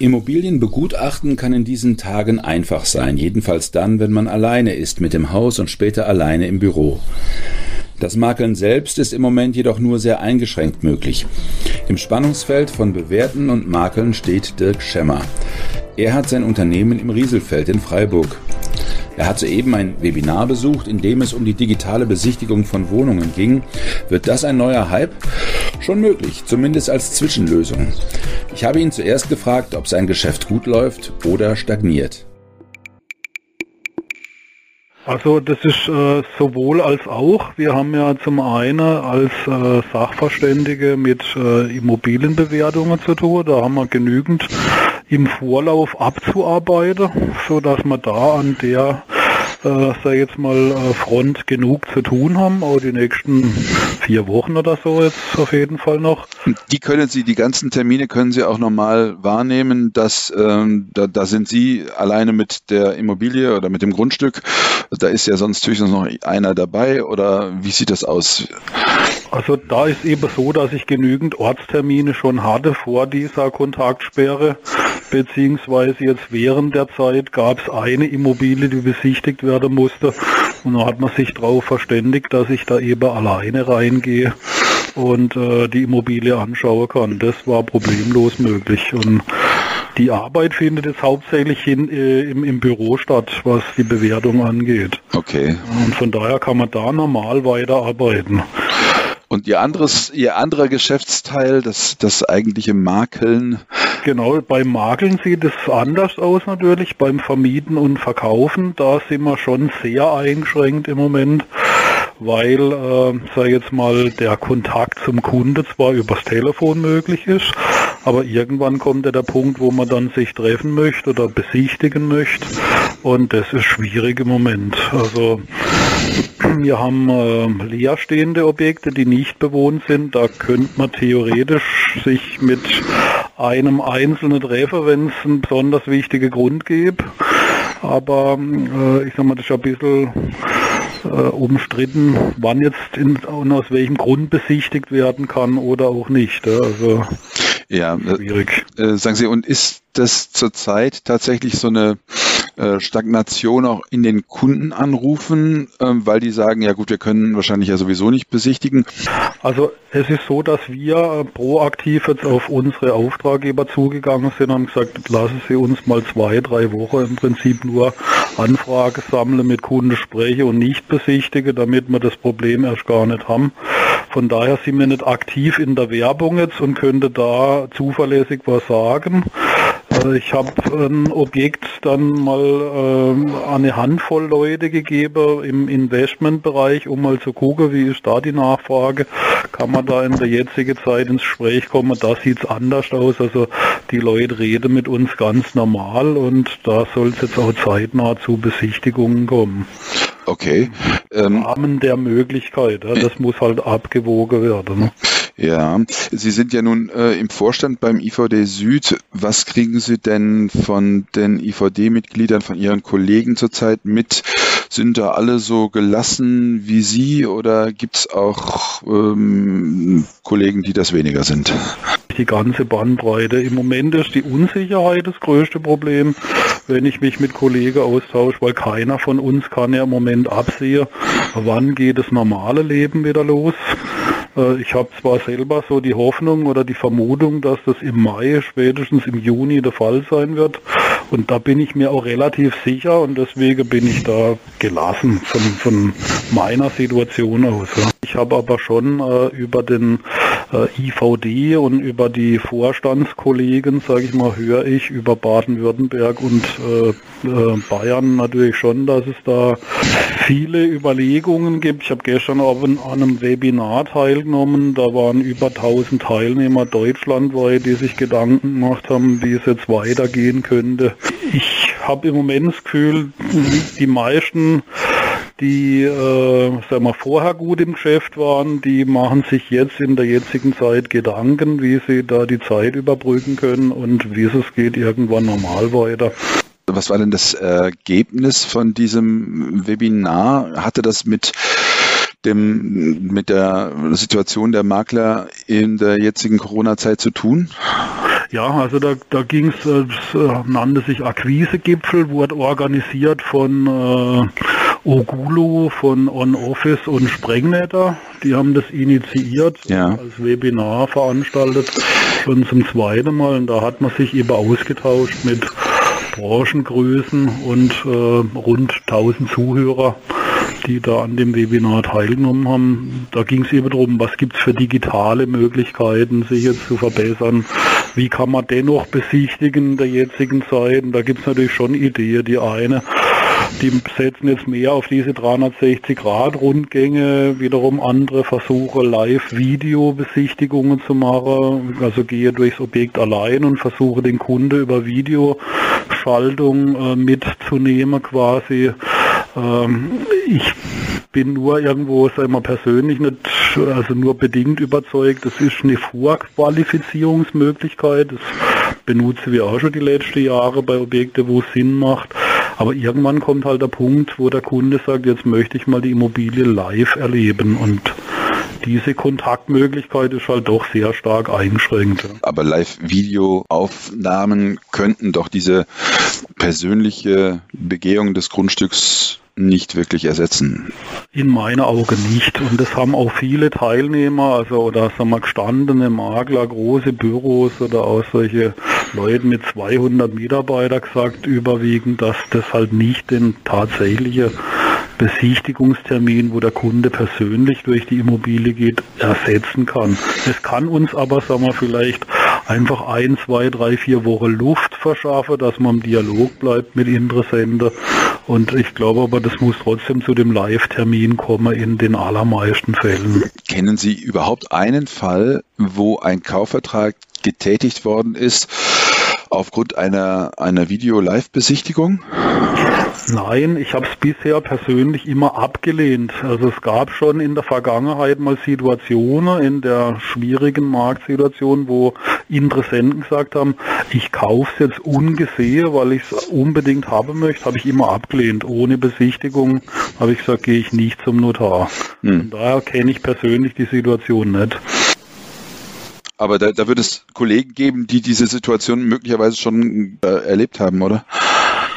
Immobilien begutachten kann in diesen Tagen einfach sein, jedenfalls dann, wenn man alleine ist mit dem Haus und später alleine im Büro. Das Makeln selbst ist im Moment jedoch nur sehr eingeschränkt möglich. Im Spannungsfeld von Bewerten und Makeln steht Dirk Schemmer. Er hat sein Unternehmen im Rieselfeld in Freiburg. Er hat soeben ein Webinar besucht, in dem es um die digitale Besichtigung von Wohnungen ging. Wird das ein neuer Hype? Schon möglich, zumindest als Zwischenlösung. Ich habe ihn zuerst gefragt, ob sein Geschäft gut läuft oder stagniert. Also das ist äh, sowohl als auch. Wir haben ja zum einen als äh, Sachverständige mit äh, Immobilienbewertungen zu tun. Da haben wir genügend im Vorlauf abzuarbeiten, so dass wir da an der äh, sag jetzt mal, äh, Front genug zu tun haben, auch die nächsten vier Wochen oder so jetzt auf jeden Fall noch. Die können Sie, die ganzen Termine können Sie auch normal wahrnehmen, dass ähm, da, da sind Sie alleine mit der Immobilie oder mit dem Grundstück, da ist ja sonst höchstens noch einer dabei oder wie sieht das aus? Also da ist eben so, dass ich genügend Ortstermine schon hatte vor dieser Kontaktsperre, beziehungsweise jetzt während der Zeit gab es eine Immobilie, die besichtigt werden musste und da hat man sich darauf verständigt, dass ich da eben alleine reingehe und äh, die Immobilie anschauen kann. Das war problemlos möglich und die Arbeit findet jetzt hauptsächlich in, äh, im, im Büro statt, was die Bewertung angeht. Okay. Und von daher kann man da normal weiterarbeiten. Und ihr anderes, ihr anderer Geschäftsteil, das, das eigentliche Makeln. Genau, beim Makeln sieht es anders aus natürlich. Beim Vermieten und Verkaufen, da sind wir schon sehr eingeschränkt im Moment weil, äh, sag jetzt mal, der Kontakt zum Kunde zwar übers Telefon möglich ist, aber irgendwann kommt ja der Punkt, wo man dann sich treffen möchte oder besichtigen möchte und das ist schwierig im Moment. Also wir haben äh, leerstehende Objekte, die nicht bewohnt sind. Da könnte man theoretisch sich mit einem einzelnen treffen, wenn es einen besonders wichtigen Grund gibt. Aber äh, ich sag mal, das ist ein bisschen äh, umstritten, wann jetzt in, und aus welchem Grund besichtigt werden kann oder auch nicht. Also ja, äh, schwierig. Äh, sagen Sie, und ist das zurzeit tatsächlich so eine äh, Stagnation auch in den Kundenanrufen, ähm, weil die sagen, ja gut, wir können wahrscheinlich ja sowieso nicht besichtigen? Also es ist so, dass wir äh, proaktiv jetzt auf unsere Auftraggeber zugegangen sind und gesagt, lassen Sie uns mal zwei, drei Wochen im Prinzip nur Anfrage sammeln, mit Kunden spreche und nicht besichtige, damit wir das Problem erst gar nicht haben. Von daher sind wir nicht aktiv in der Werbung jetzt und könnte da zuverlässig was sagen. Also ich habe ein Objekt dann mal äh, eine Handvoll Leute gegeben im Investmentbereich, um mal zu gucken, wie ist da die Nachfrage. Kann man da in der jetzigen Zeit ins Gespräch kommen? Da sieht es anders aus. Also die Leute reden mit uns ganz normal und da soll es jetzt auch zeitnah zu Besichtigungen kommen. Okay. Im Rahmen der Möglichkeit. Ja, das muss halt abgewogen werden. Ja, Sie sind ja nun äh, im Vorstand beim IVD Süd. Was kriegen Sie denn von den IVD-Mitgliedern, von Ihren Kollegen zurzeit mit? Sind da alle so gelassen wie Sie oder gibt es auch ähm, Kollegen, die das weniger sind? Die ganze Bandbreite. Im Moment ist die Unsicherheit das größte Problem, wenn ich mich mit Kollegen austausche, weil keiner von uns kann ja im Moment absehen, wann geht das normale Leben wieder los. Äh, ich habe zwar selber so die Hoffnung oder die Vermutung, dass das im Mai, spätestens im Juni der Fall sein wird. Und da bin ich mir auch relativ sicher und deswegen bin ich da gelassen von, von meiner Situation aus. Ich habe aber schon äh, über den äh, IVD und über die Vorstandskollegen, sage ich mal, höre ich über Baden-Württemberg und äh, Bayern natürlich schon, dass es da viele Überlegungen gibt. Ich habe gestern auch an einem Webinar teilgenommen. Da waren über 1000 Teilnehmer deutschlandweit, die sich Gedanken gemacht haben, wie es jetzt weitergehen könnte. Ich habe im Moment das Gefühl, die meisten die äh, sagen wir, vorher gut im Geschäft waren, die machen sich jetzt in der jetzigen Zeit Gedanken, wie sie da die Zeit überbrücken können und wie es geht irgendwann normal weiter. Was war denn das Ergebnis von diesem Webinar? Hatte das mit dem, mit der Situation der Makler in der jetzigen Corona-Zeit zu tun? Ja, also da, da ging es, äh, äh, nannte sich Akquisegipfel, wurde organisiert von äh, Ogulo, von On Office und Sprengnetter. Die haben das initiiert, ja. als Webinar veranstaltet, schon zum zweiten Mal. Und da hat man sich eben ausgetauscht mit Branchengrößen und äh, rund 1000 Zuhörer die da an dem Webinar teilgenommen haben. Da ging es eben darum, was gibt es für digitale Möglichkeiten, sich jetzt zu verbessern. Wie kann man dennoch besichtigen in der jetzigen Zeit? Und da gibt es natürlich schon Ideen. Die eine, die setzen jetzt mehr auf diese 360-Grad-Rundgänge, wiederum andere versuche Live-Video-Besichtigungen zu machen, also gehe durchs Objekt allein und versuche den Kunde über Videoschaltung äh, mitzunehmen quasi. Ähm, ich bin nur irgendwo, sagen wir persönlich nicht, also nur bedingt überzeugt. Das ist eine Vorqualifizierungsmöglichkeit. Das benutzen wir auch schon die letzten Jahre bei Objekten, wo es Sinn macht. Aber irgendwann kommt halt der Punkt, wo der Kunde sagt, jetzt möchte ich mal die Immobilie live erleben. Und diese Kontaktmöglichkeit ist halt doch sehr stark eingeschränkt. Aber Live-Video-Aufnahmen könnten doch diese persönliche Begehung des Grundstücks nicht wirklich ersetzen. In meiner Augen nicht. Und das haben auch viele Teilnehmer, also oder sagen wir gestandene Makler, große Büros oder auch solche Leute mit 200 Mitarbeitern gesagt, überwiegend, dass das halt nicht den tatsächlichen Besichtigungstermin, wo der Kunde persönlich durch die Immobilie geht, ersetzen kann. Es kann uns aber, sagen wir, vielleicht einfach ein, zwei, drei, vier Wochen Luft verschaffen, dass man im Dialog bleibt mit Interessenten. Und ich glaube aber, das muss trotzdem zu dem Live-Termin kommen in den allermeisten Fällen. Kennen Sie überhaupt einen Fall, wo ein Kaufvertrag getätigt worden ist aufgrund einer, einer Video-Live-Besichtigung? Nein, ich habe es bisher persönlich immer abgelehnt. Also es gab schon in der Vergangenheit mal Situationen in der schwierigen Marktsituation, wo Interessenten gesagt haben, ich kaufe es jetzt ungesehen, weil ich es unbedingt haben möchte, habe ich immer abgelehnt. Ohne Besichtigung habe ich gesagt, gehe ich nicht zum Notar. Hm. Von daher kenne ich persönlich die Situation nicht. Aber da, da wird es Kollegen geben, die diese Situation möglicherweise schon äh, erlebt haben, oder?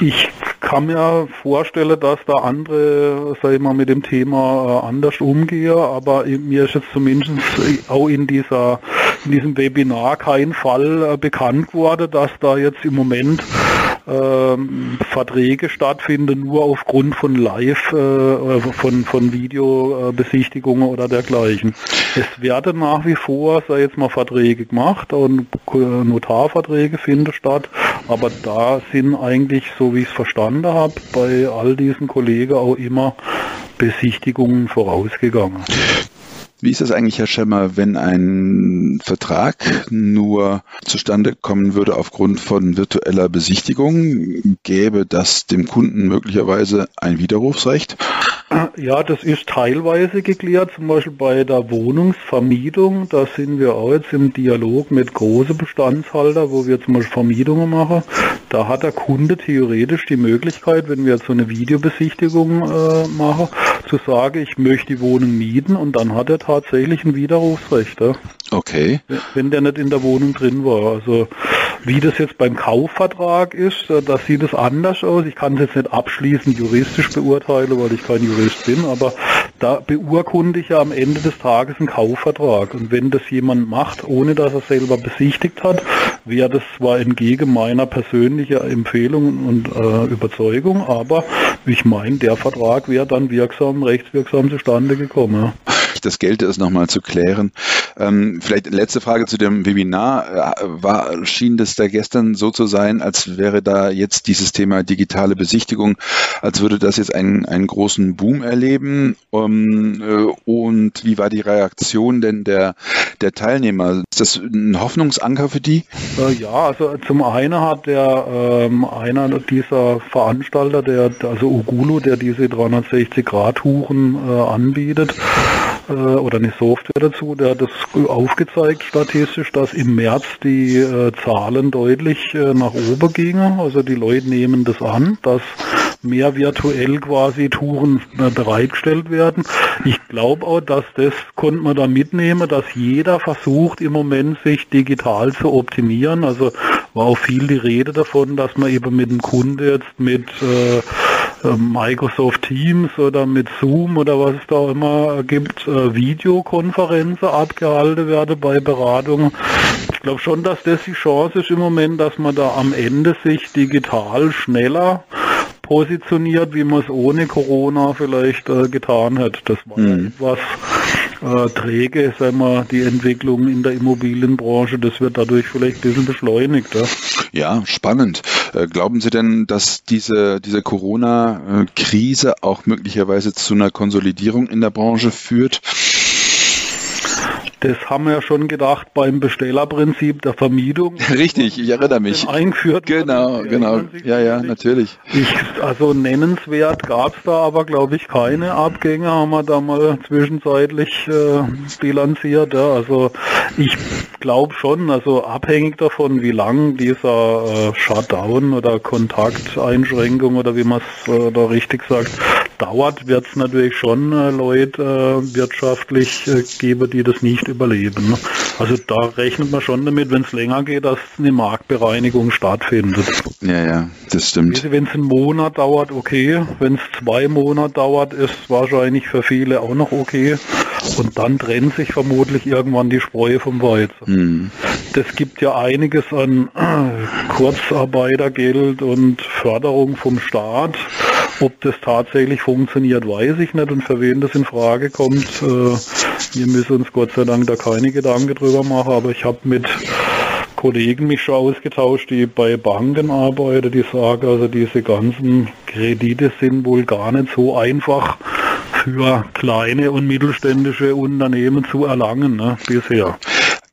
Ich kann mir vorstellen, dass da andere, sag ich mal, mit dem Thema äh, anders umgehen, aber mir ist jetzt zumindest auch in dieser in diesem Webinar kein Fall äh, bekannt geworden, dass da jetzt im Moment ähm, Verträge stattfinden, nur aufgrund von Live, äh, von, von Videobesichtigungen oder dergleichen. Es werden nach wie vor, sei jetzt mal Verträge gemacht und Notarverträge finden statt, aber da sind eigentlich, so wie ich es verstanden habe, bei all diesen Kollegen auch immer Besichtigungen vorausgegangen. Wie ist das eigentlich, Herr Schemmer, wenn ein Vertrag nur zustande kommen würde aufgrund von virtueller Besichtigung? Gäbe das dem Kunden möglicherweise ein Widerrufsrecht? Ja, das ist teilweise geklärt, zum Beispiel bei der Wohnungsvermietung. Da sind wir auch jetzt im Dialog mit großen Bestandshalter, wo wir zum Beispiel Vermietungen machen. Da hat der Kunde theoretisch die Möglichkeit, wenn wir jetzt so eine Videobesichtigung äh, machen, zu sagen, ich möchte die Wohnung mieten und dann hat er tatsächlich ein Widerrufsrecht. Ja? Okay. Wenn der nicht in der Wohnung drin war. Also wie das jetzt beim Kaufvertrag ist, äh, da sieht es anders aus. Ich kann es jetzt nicht abschließend juristisch beurteilen, weil ich kein Jurist bin, aber da beurkunde ich ja am Ende des Tages einen Kaufvertrag. Und wenn das jemand macht, ohne dass er selber besichtigt hat, wäre das zwar entgegen meiner persönlichen Empfehlung und äh, Überzeugung, aber ich meine, der Vertrag wäre dann wirksam, rechtswirksam zustande gekommen. Das Geld ist, nochmal zu klären. Ähm, vielleicht letzte Frage zu dem Webinar. Äh, war, schien das da gestern so zu sein, als wäre da jetzt dieses Thema digitale Besichtigung, als würde das jetzt einen, einen großen Boom erleben? Um, äh, und wie war die Reaktion denn der, der Teilnehmer? Ist das ein Hoffnungsanker für die? Äh, ja, also zum einen hat der ähm, einer dieser Veranstalter, der also Ugulu, der diese 360-Grad-Huren äh, anbietet, äh, oder eine Software dazu, der hat das aufgezeigt statistisch, dass im März die äh, Zahlen deutlich äh, nach oben gingen. Also die Leute nehmen das an, dass mehr virtuell quasi Touren äh, bereitgestellt werden. Ich glaube auch, dass das konnte man da mitnehmen, dass jeder versucht im Moment sich digital zu optimieren. Also war auch viel die Rede davon, dass man eben mit dem Kunde jetzt mit äh, Microsoft Teams oder mit Zoom oder was es da immer gibt, äh, Videokonferenzen abgehalten werden bei Beratungen. Ich glaube schon, dass das die Chance ist im Moment, dass man da am Ende sich digital schneller positioniert, wie man es ohne Corona vielleicht äh, getan hat. Das war mhm. etwas äh, träge, sagen wir, die Entwicklung in der Immobilienbranche. Das wird dadurch vielleicht ein bisschen beschleunigt. Ja, ja spannend. Äh, glauben Sie denn, dass diese, diese Corona-Krise auch möglicherweise zu einer Konsolidierung in der Branche führt? Das haben wir ja schon gedacht beim Bestellerprinzip der Vermietung. Richtig, ich erinnere mich. Eingeführt. Genau, genau. Ja, ja, natürlich. Ich, also nennenswert gab es da aber, glaube ich, keine Abgänge, haben wir da mal zwischenzeitlich äh, bilanziert. Ja. Also ich glaube schon, also abhängig davon, wie lang dieser äh, Shutdown oder Kontakteinschränkung oder wie man es äh, da richtig sagt, dauert, wird es natürlich schon äh, Leute äh, wirtschaftlich äh, geben, die das nicht überleben. Also da rechnet man schon damit, wenn es länger geht, dass eine Marktbereinigung stattfindet. Ja, ja, das stimmt. Wenn es einen Monat dauert, okay. Wenn es zwei Monate dauert, ist wahrscheinlich für viele auch noch okay. Und dann trennt sich vermutlich irgendwann die Spreu vom Weizen. Hm. Das gibt ja einiges an Kurzarbeitergeld und Förderung vom Staat. Ob das tatsächlich funktioniert, weiß ich nicht und für wen das in Frage kommt. Äh, wir müssen uns Gott sei Dank da keine Gedanken drüber machen, aber ich habe mit Kollegen mich schon ausgetauscht, die bei Banken arbeiten, die sagen, also diese ganzen Kredite sind wohl gar nicht so einfach für kleine und mittelständische Unternehmen zu erlangen ne, bisher.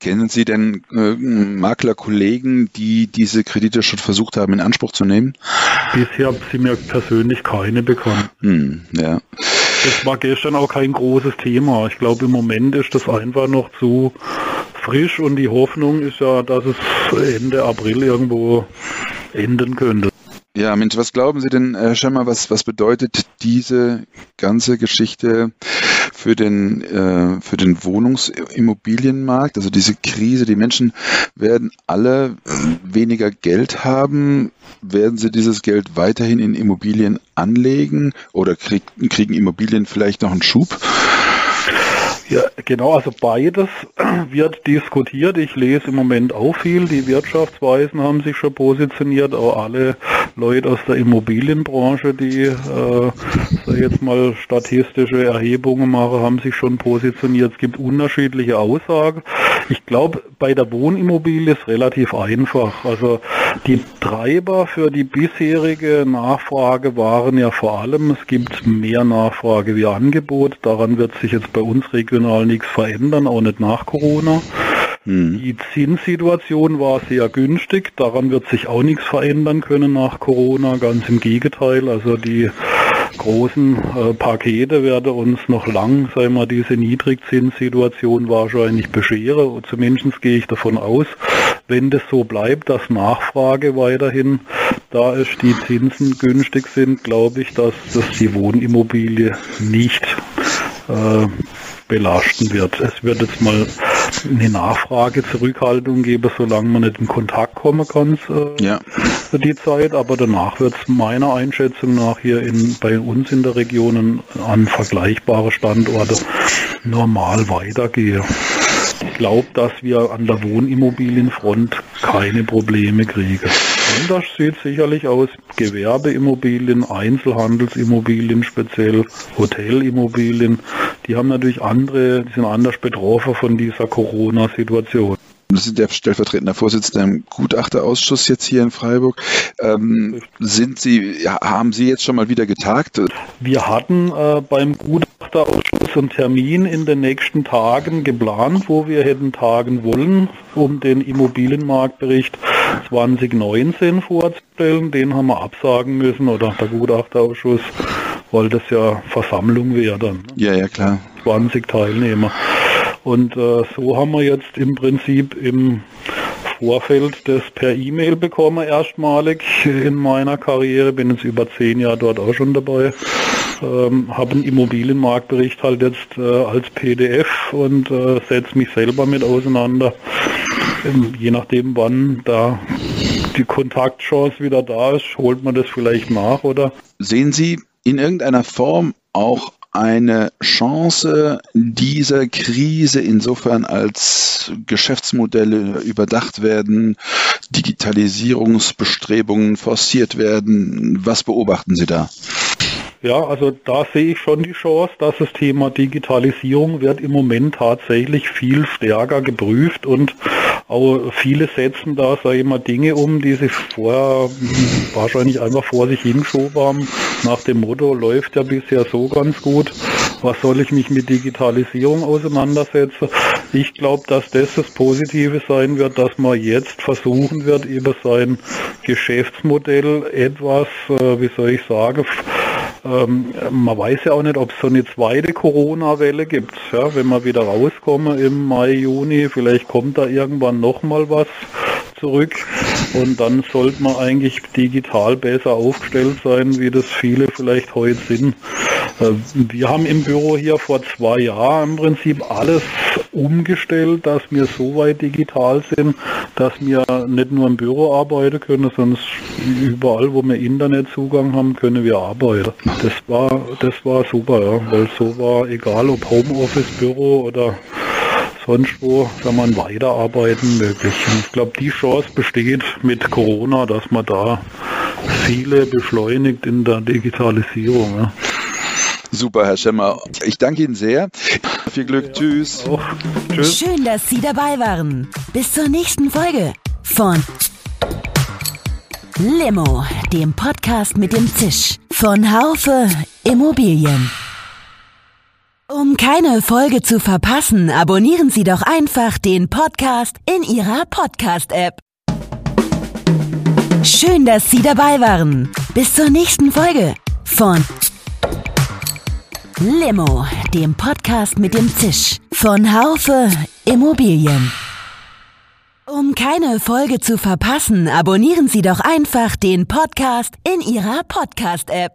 Kennen Sie denn äh, Maklerkollegen, die diese Kredite schon versucht haben, in Anspruch zu nehmen? Bisher sind mir persönlich keine bekannt. Hm, ja. Das war gestern auch kein großes Thema. Ich glaube, im Moment ist das einfach noch zu frisch und die Hoffnung ist ja, dass es Ende April irgendwo enden könnte. Ja, Mensch, was glauben Sie denn, Herr Schemmer, was, was bedeutet diese ganze Geschichte für den, äh, für den Wohnungsimmobilienmarkt? Also diese Krise, die Menschen werden alle weniger Geld haben. Werden sie dieses Geld weiterhin in Immobilien anlegen oder krieg, kriegen Immobilien vielleicht noch einen Schub? Ja, genau, also beides wird diskutiert. Ich lese im Moment auch viel. Die Wirtschaftsweisen haben sich schon positioniert, auch alle Leute aus der Immobilienbranche, die äh, jetzt mal statistische Erhebungen machen, haben sich schon positioniert. Es gibt unterschiedliche Aussagen. Ich glaube, bei der Wohnimmobilie ist relativ einfach. Also die Treiber für die bisherige Nachfrage waren ja vor allem, es gibt mehr Nachfrage wie Angebot. Daran wird sich jetzt bei uns regional nichts verändern, auch nicht nach Corona. Mhm. Die Zinssituation war sehr günstig, daran wird sich auch nichts verändern können nach Corona, ganz im Gegenteil. Also die großen äh, Pakete werden uns noch lang, sagen wir, diese Niedrigzinssituation wahrscheinlich bescheren. Zumindest gehe ich davon aus, wenn das so bleibt, dass Nachfrage weiterhin da ist, die Zinsen günstig sind, glaube ich, dass das die Wohnimmobilie nicht äh, belasten wird. Es wird jetzt mal eine Nachfrage, Zurückhaltung geben, solange man nicht in Kontakt kommen kann äh, ja. für die Zeit. Aber danach wird es meiner Einschätzung nach hier in, bei uns in der Region an vergleichbare Standorte normal weitergehen. Ich glaube, dass wir an der Wohnimmobilienfront keine Probleme kriegen. Anders sieht sicherlich aus. Gewerbeimmobilien, Einzelhandelsimmobilien speziell, Hotelimmobilien, die haben natürlich andere, die sind anders betroffen von dieser Corona-Situation. Sie sind der stellvertretende Vorsitzende im Gutachterausschuss jetzt hier in Freiburg. Ähm, sind Sie, ja, haben Sie jetzt schon mal wieder getagt? Wir hatten äh, beim Gutachterausschuss einen Termin in den nächsten Tagen geplant, wo wir hätten tagen wollen, um den Immobilienmarktbericht 2019 vorzustellen. Den haben wir absagen müssen oder der Gutachterausschuss, weil das ja Versammlung wäre dann. Ne? Ja, ja, klar. 20 Teilnehmer. Und äh, so haben wir jetzt im Prinzip im Vorfeld das per E-Mail bekommen, erstmalig in meiner Karriere, bin jetzt über zehn Jahre dort auch schon dabei, ähm, habe einen Immobilienmarktbericht halt jetzt äh, als PDF und äh, setze mich selber mit auseinander, je nachdem wann da die Kontaktchance wieder da ist, holt man das vielleicht nach, oder? Sehen Sie in irgendeiner Form auch eine Chance dieser Krise insofern als Geschäftsmodelle überdacht werden, Digitalisierungsbestrebungen forciert werden. Was beobachten Sie da? Ja, also da sehe ich schon die Chance, dass das Thema Digitalisierung wird im Moment tatsächlich viel stärker geprüft und auch viele setzen da, sage ich mal, Dinge um, die sich vorher wahrscheinlich einfach vor sich hingeschoben haben, nach dem Motto, läuft ja bisher so ganz gut, was soll ich mich mit Digitalisierung auseinandersetzen? Ich glaube, dass das das Positive sein wird, dass man jetzt versuchen wird, über sein Geschäftsmodell etwas, äh, wie soll ich sagen, ähm, man weiß ja auch nicht, ob es so eine zweite Corona-Welle gibt. Ja, wenn wir wieder rauskommen im Mai, Juni, vielleicht kommt da irgendwann nochmal was zurück und dann sollte man eigentlich digital besser aufgestellt sein, wie das viele vielleicht heute sind. Äh, wir haben im Büro hier vor zwei Jahren im Prinzip alles umgestellt, dass wir so weit digital sind, dass wir nicht nur im Büro arbeiten können, sondern überall, wo wir Internetzugang haben, können wir arbeiten. Das war, das war super, ja, weil so war, egal ob Homeoffice, Büro oder sonst wo, kann man weiterarbeiten möglich. Und ich glaube, die Chance besteht mit Corona, dass man da viele beschleunigt in der Digitalisierung. Ja. Super, Herr Schemmer. Ich danke Ihnen sehr. Viel Glück. Ja, tschüss. Tschüss. Schön, dass Sie dabei waren. Bis zur nächsten Folge von Limo, dem Podcast mit dem Zisch von Haufe Immobilien. Um keine Folge zu verpassen, abonnieren Sie doch einfach den Podcast in Ihrer Podcast-App. Schön, dass Sie dabei waren. Bis zur nächsten Folge von Limo, dem Podcast mit dem Zisch von Haufe Immobilien. Um keine Folge zu verpassen, abonnieren Sie doch einfach den Podcast in Ihrer Podcast-App.